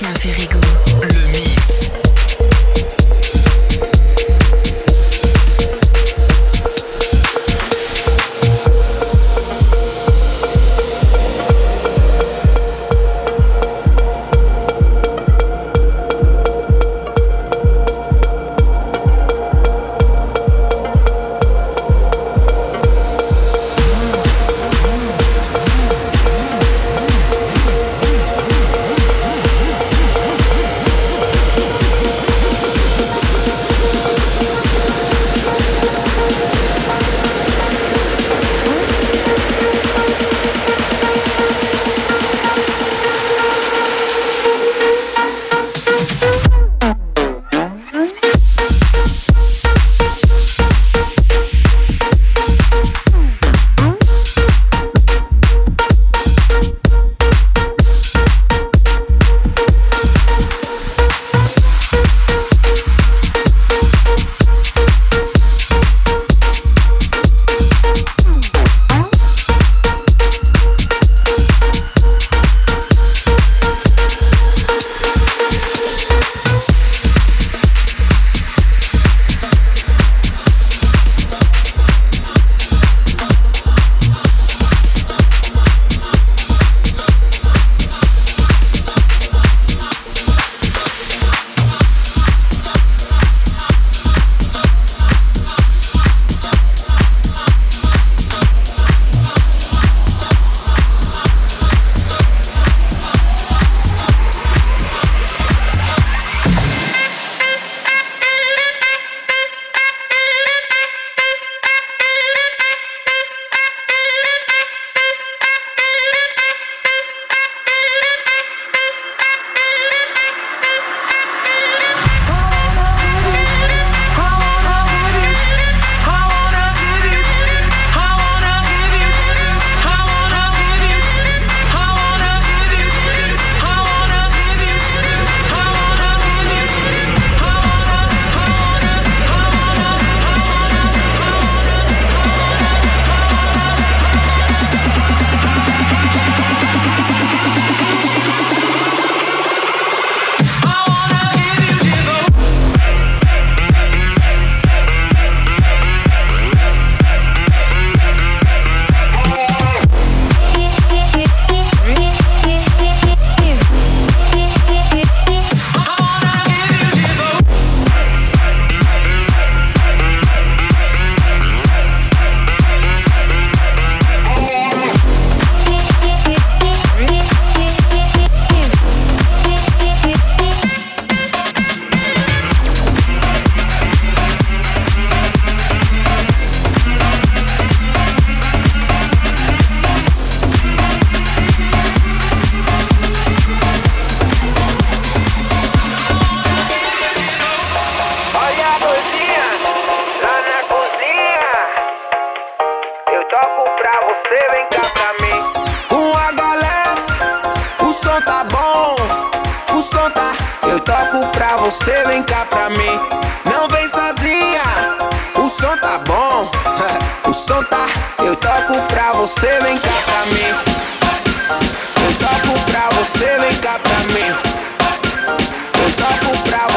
Lucien Ferrigo.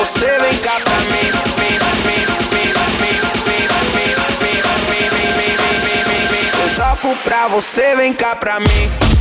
Você vem cá pra mim. Eu toco pra você, vem cá pra mim.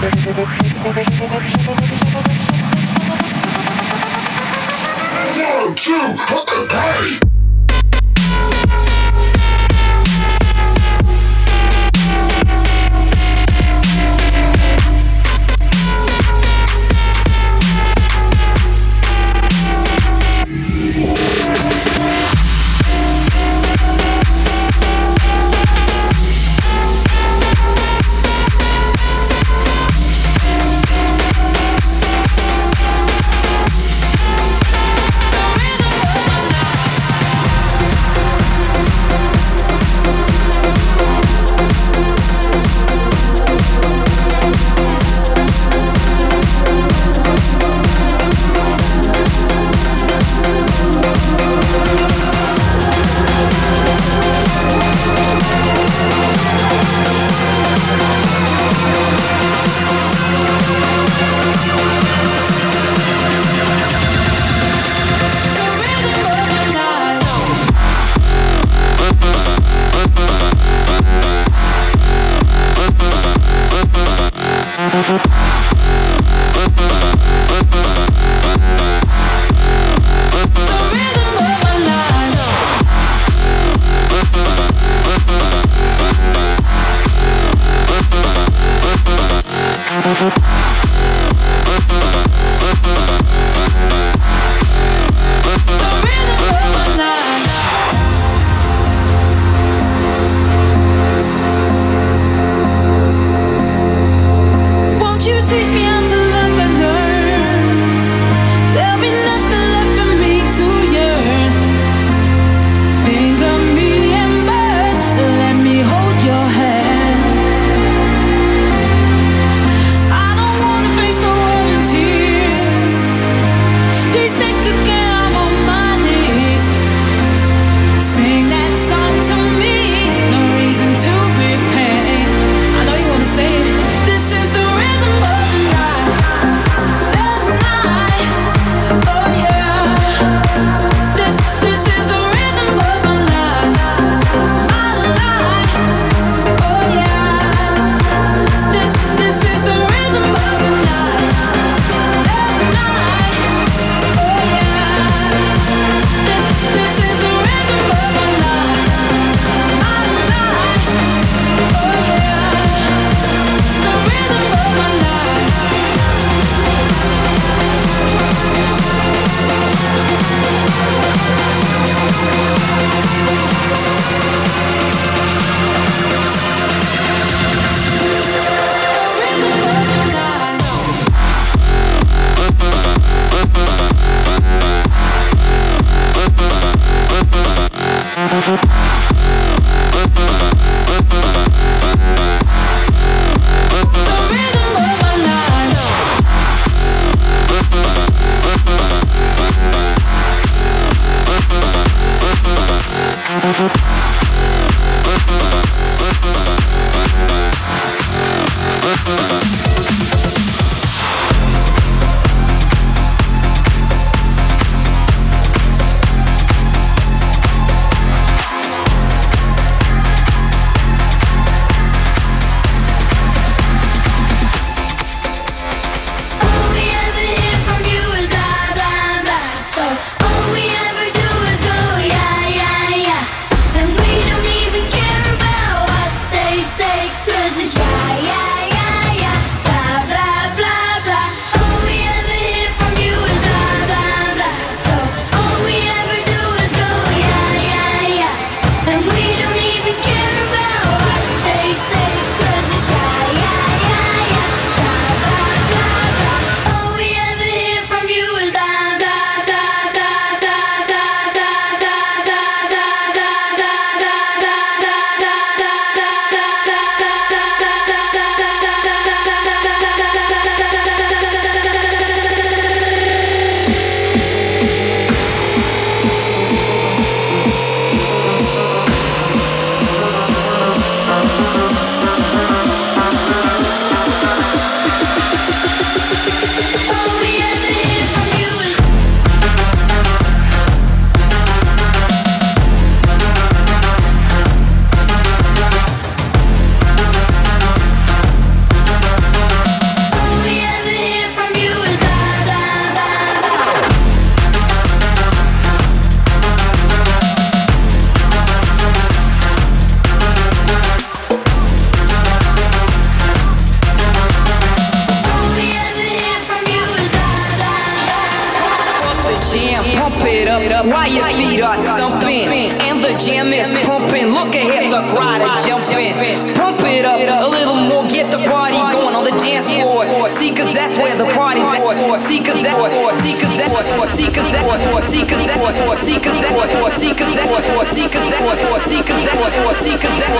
One, two, hey!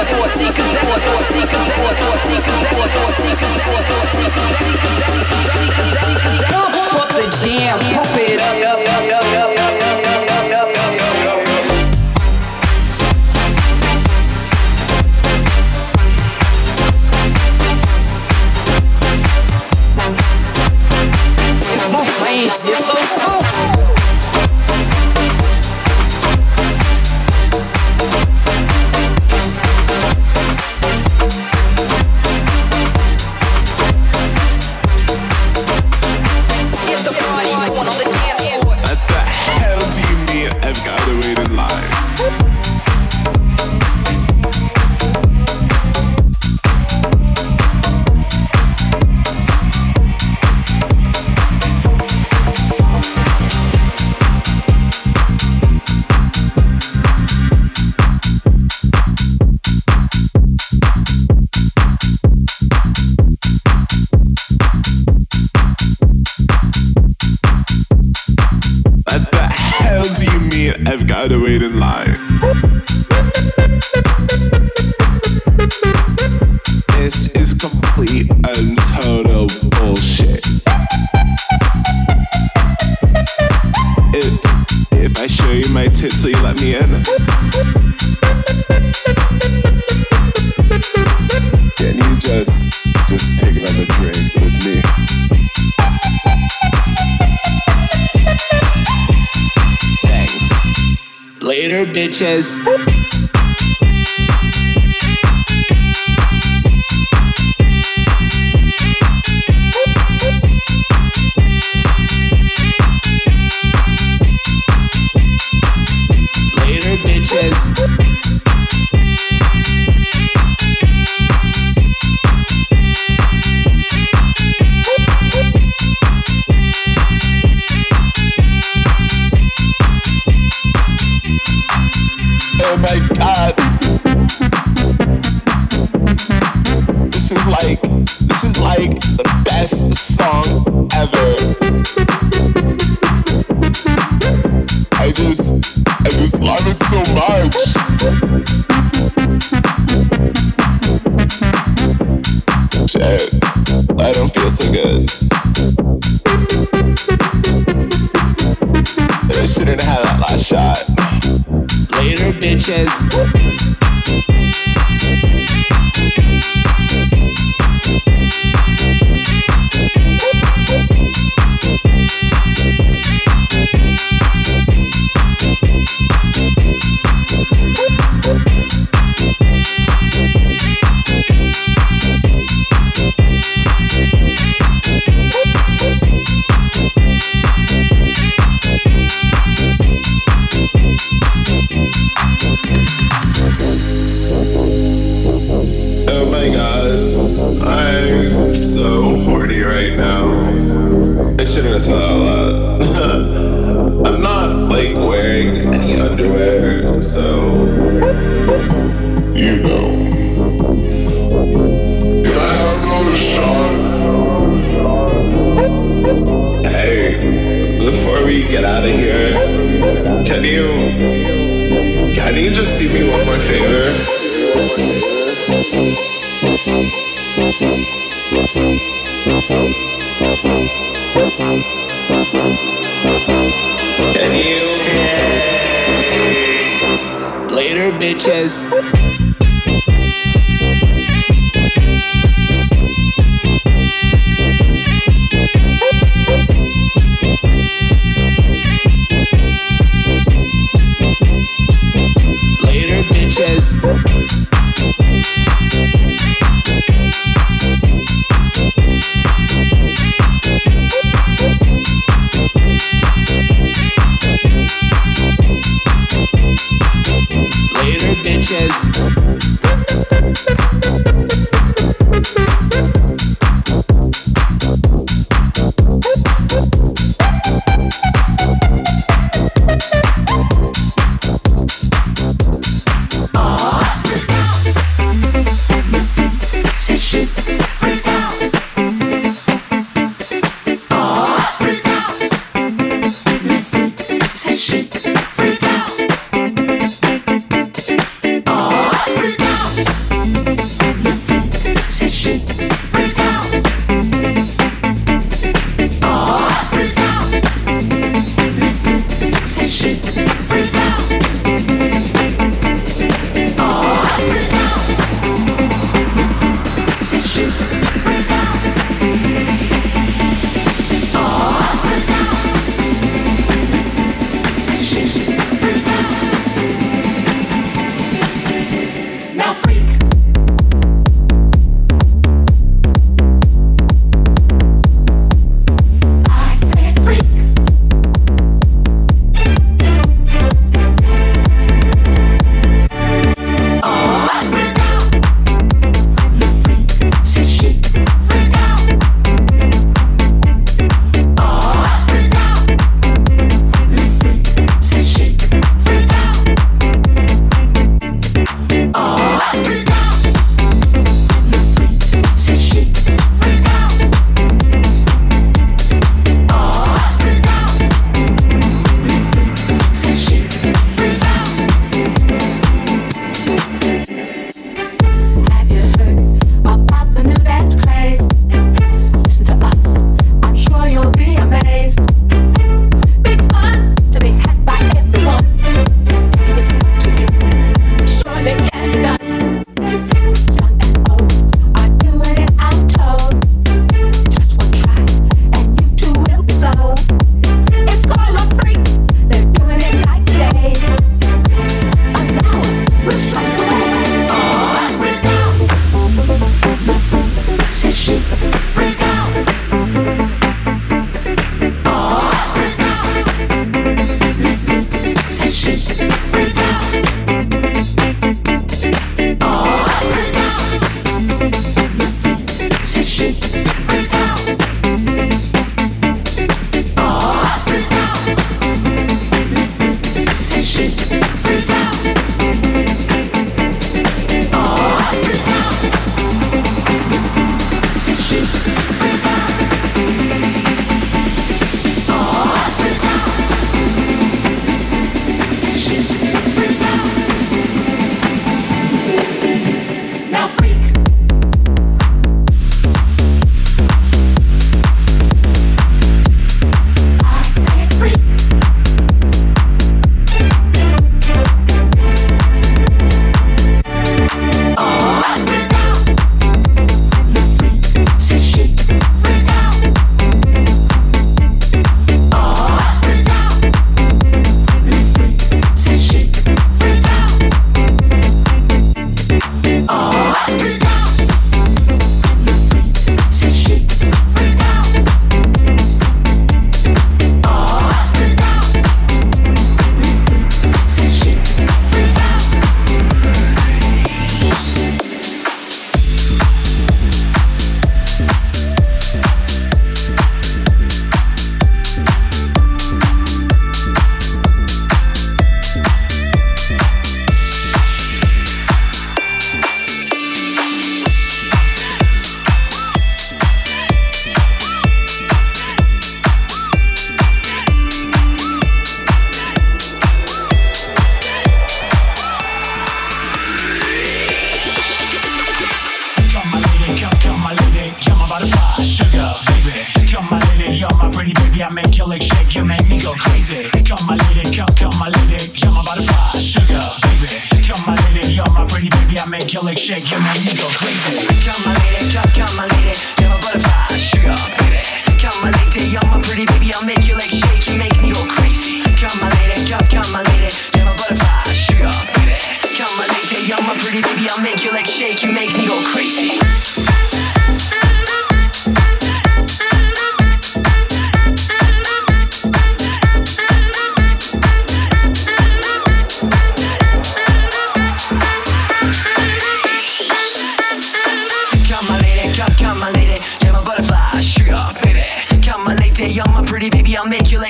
躲躲躲，我躲躲。Can you later, bitches? Later, bitches. Sanchez.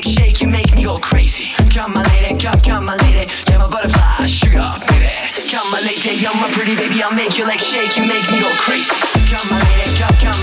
like shake, you make me go crazy. Come my lady, come, come my lady, you're my butterfly, sugar baby. Come my lady, you're my pretty baby, I'll make you like shake, you make me go crazy. Come my lady, come, come.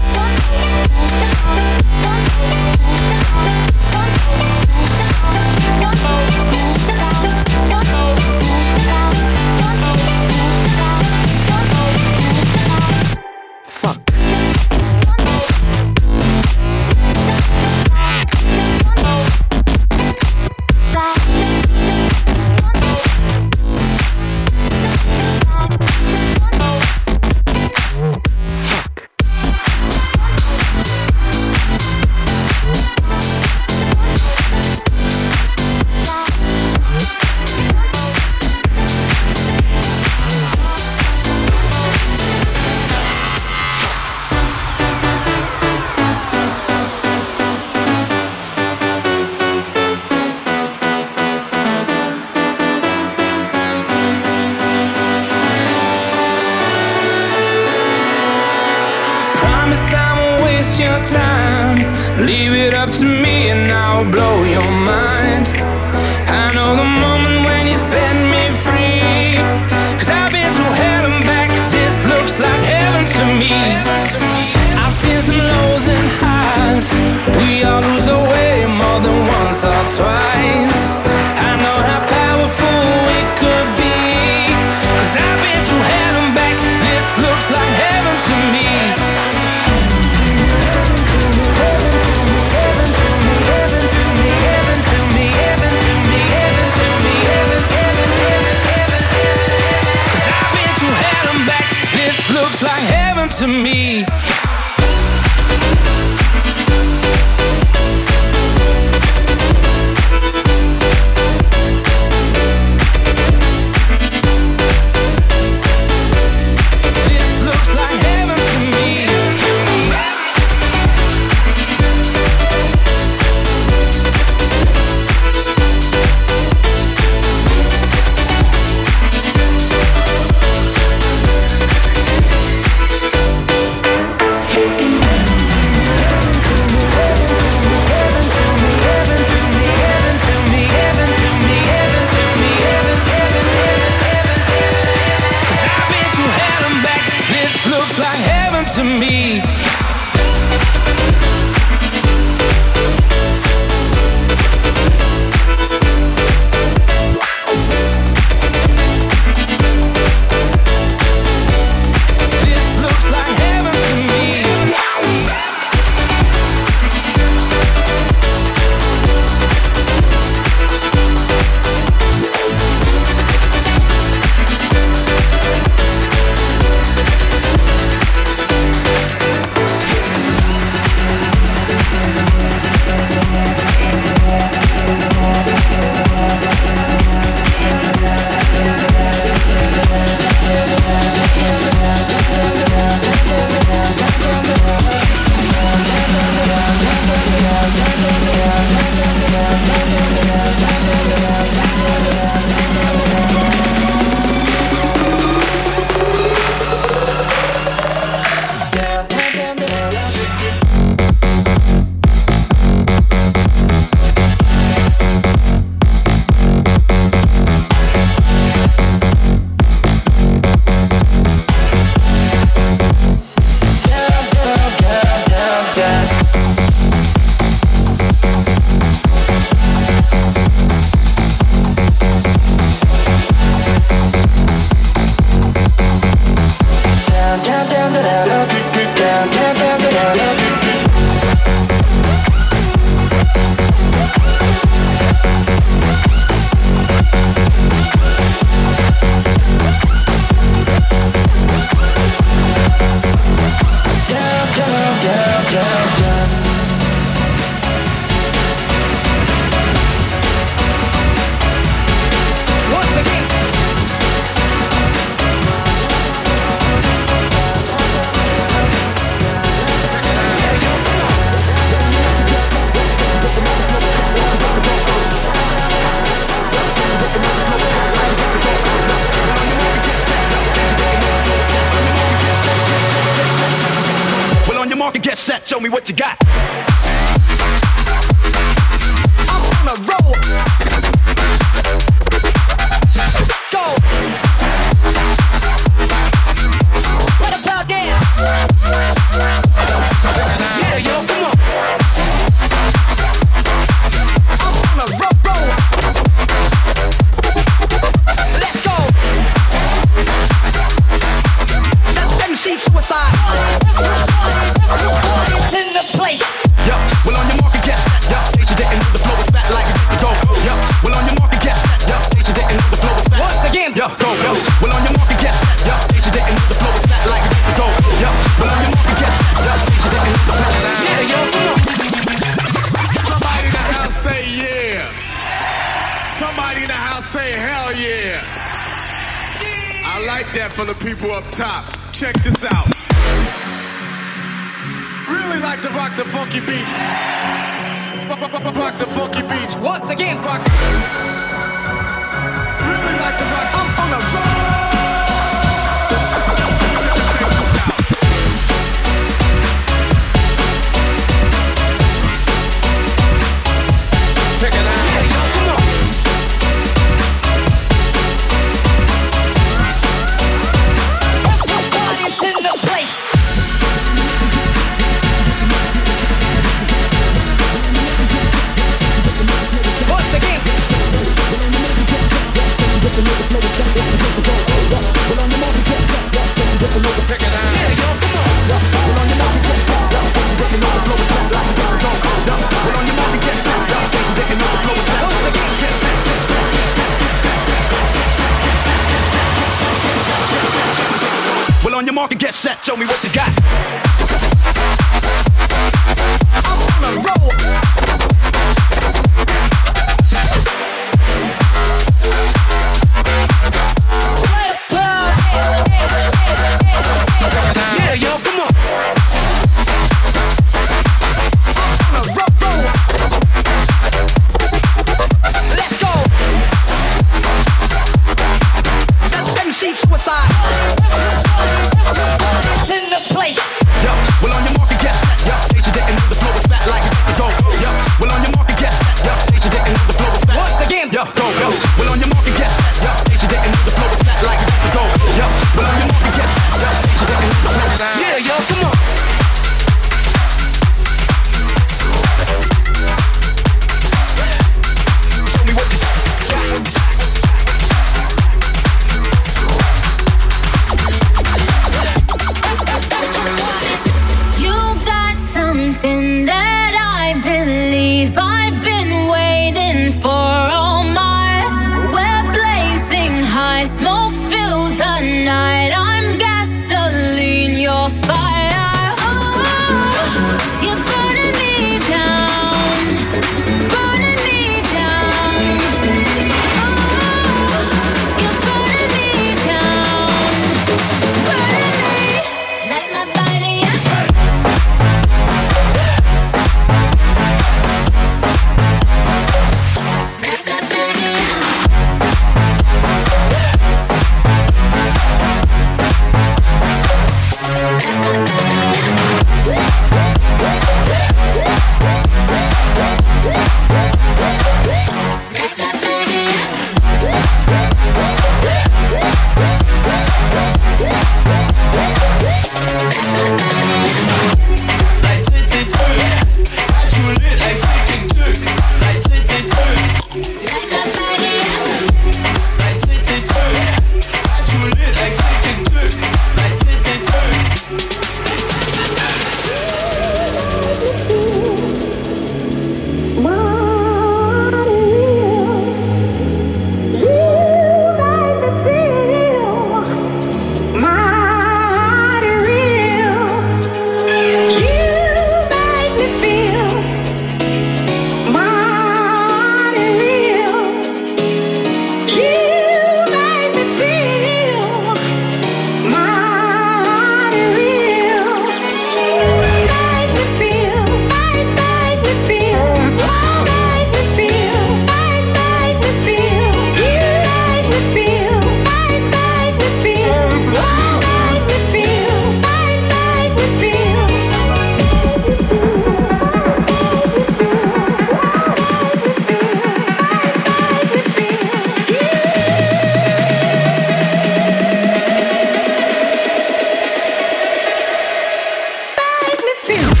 We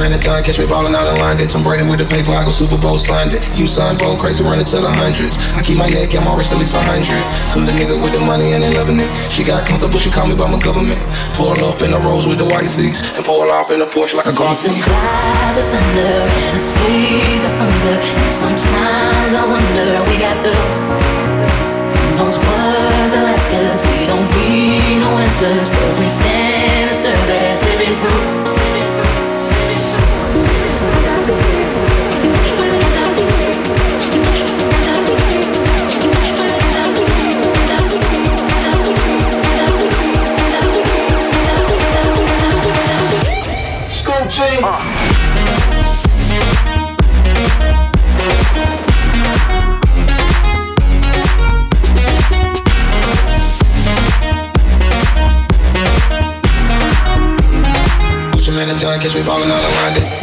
it done. Catch me ballin' out in London. Tom Brady with the paper, I go Super Bowl Sunday. You son, bold, crazy, running to the hundreds. I keep my neck and my wrist at least a hundred. Hood nigga with the money and they loving it. She got comfortable, she call me by my government. Pull up in the Rolls with the white seats and pull off in the Porsche like a car seat. Survive the thunder and escape the hunger. And sometimes I wonder we got the knows what the last cause we don't need no answers. Cause we stand and serve as living proof. Put your man in done, catch me ballin' out in London.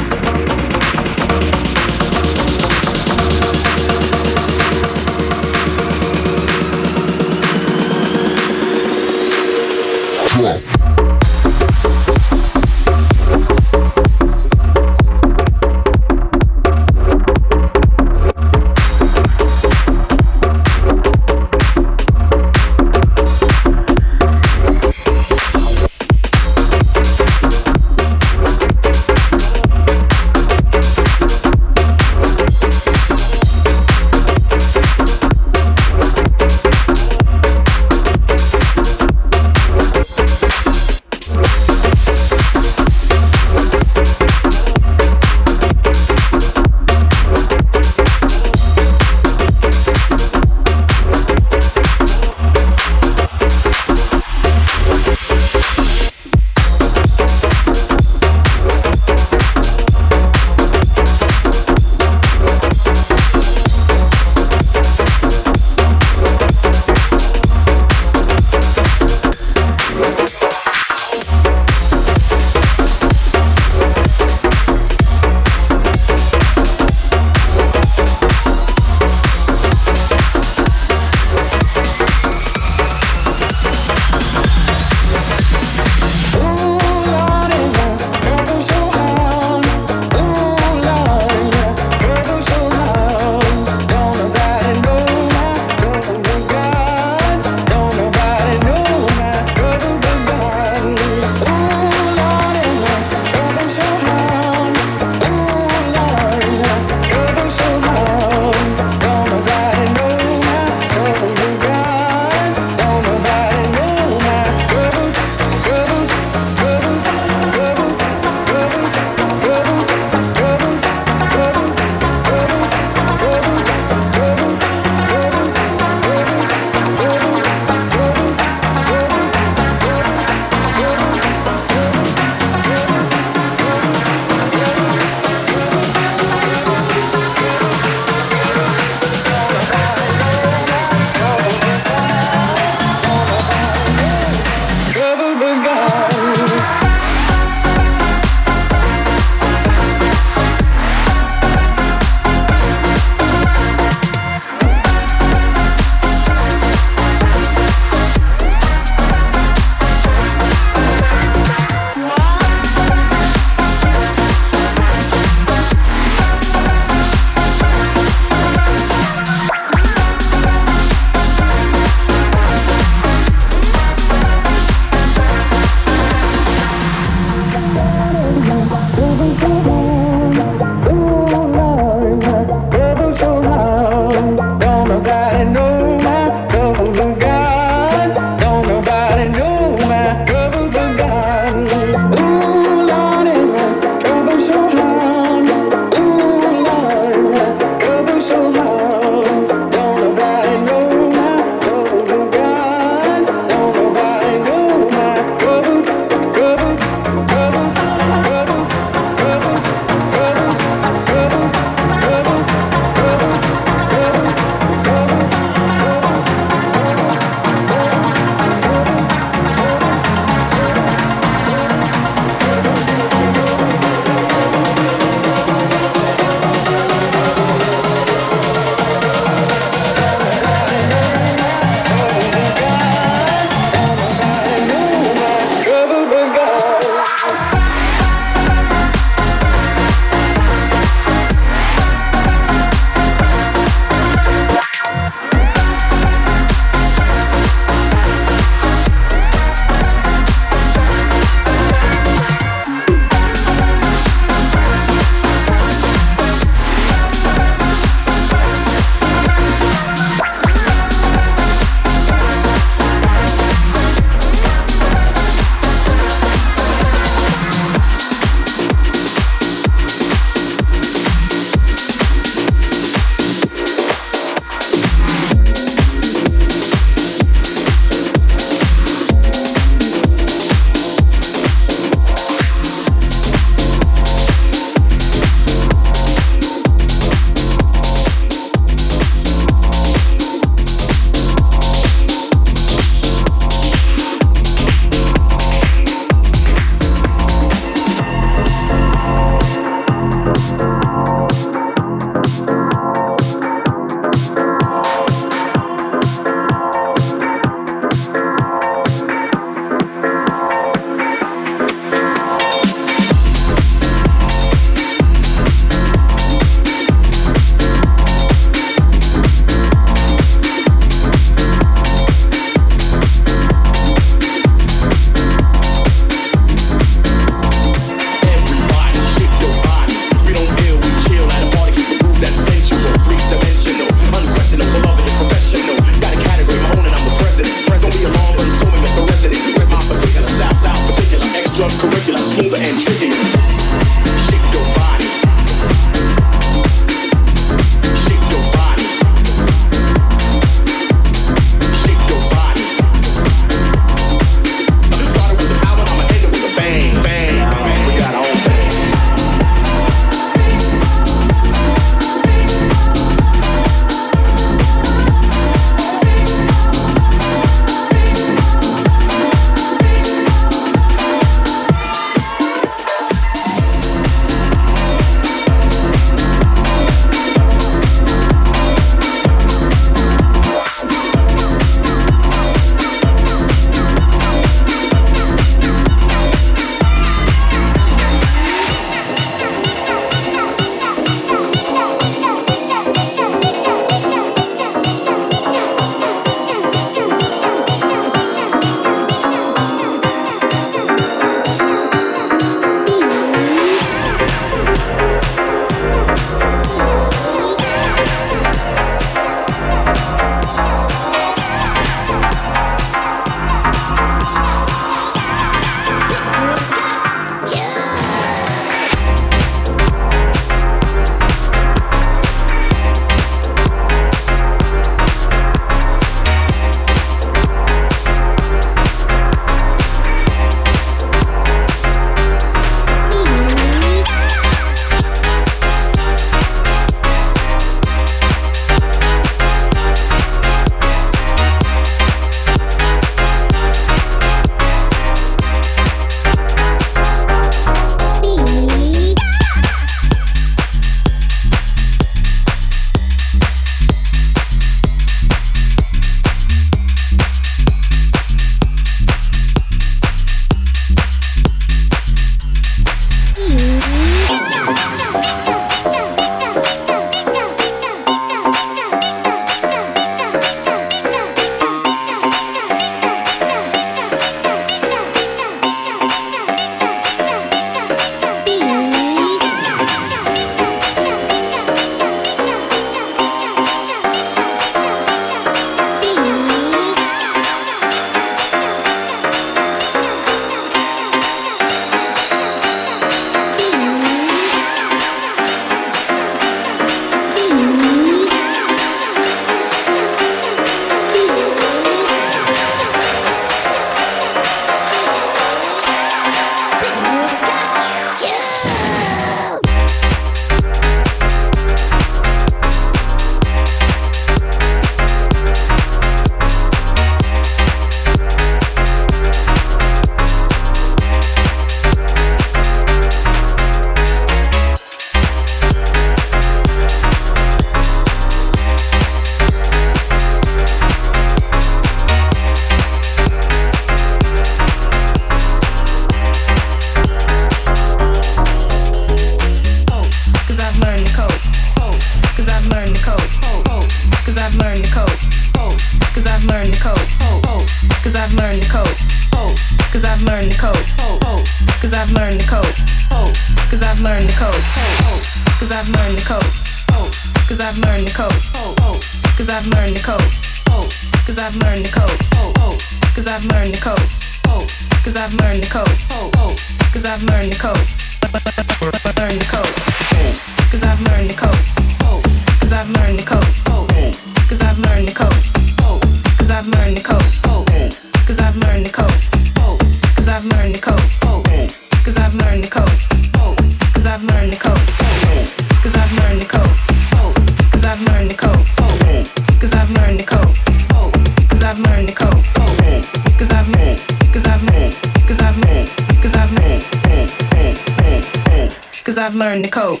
learned to cope.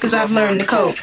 Cause I've learned to cope.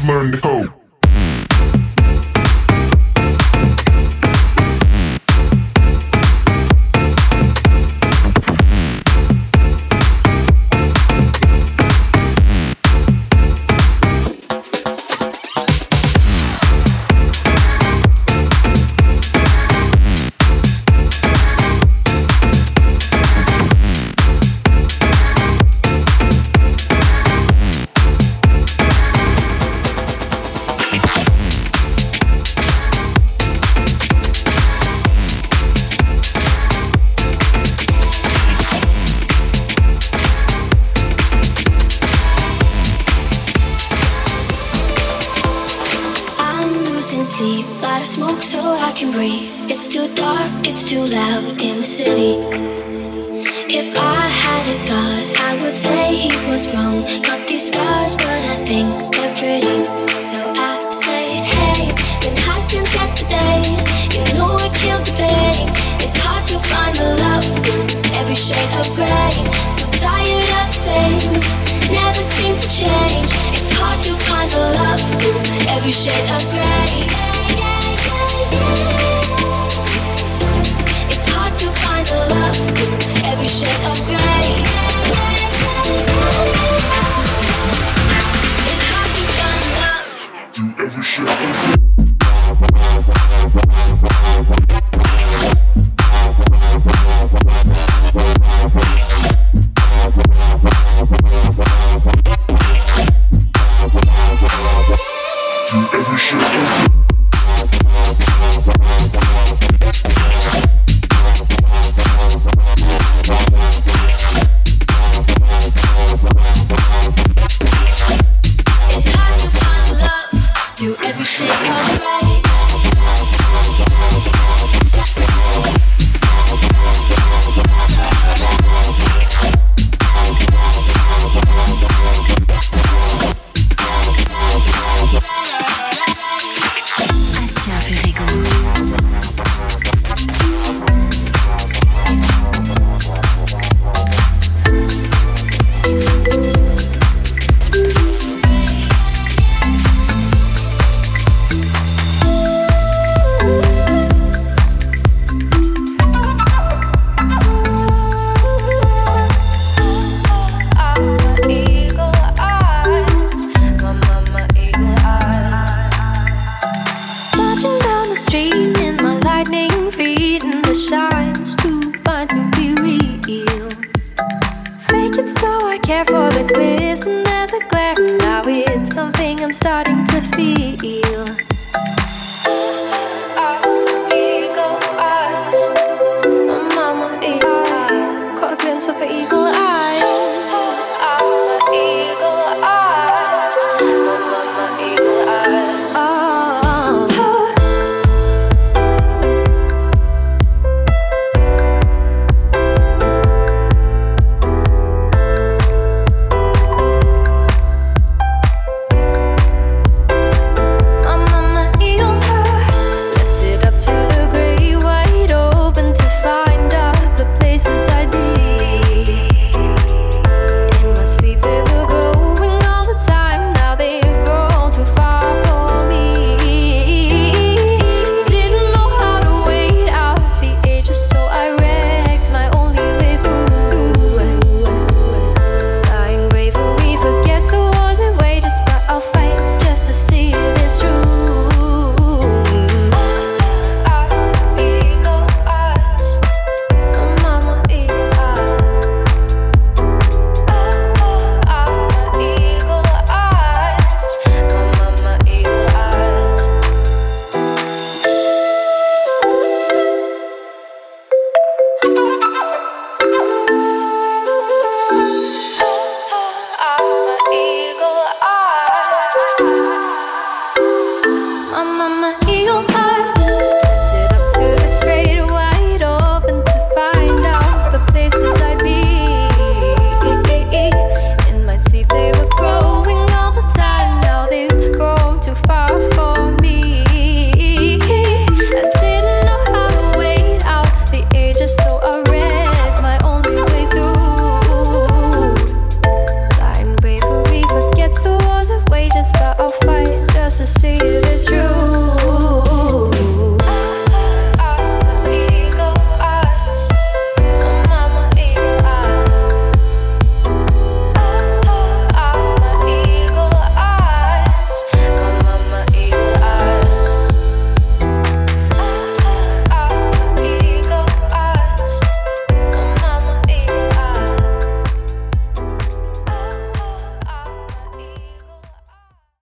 I've learned to code.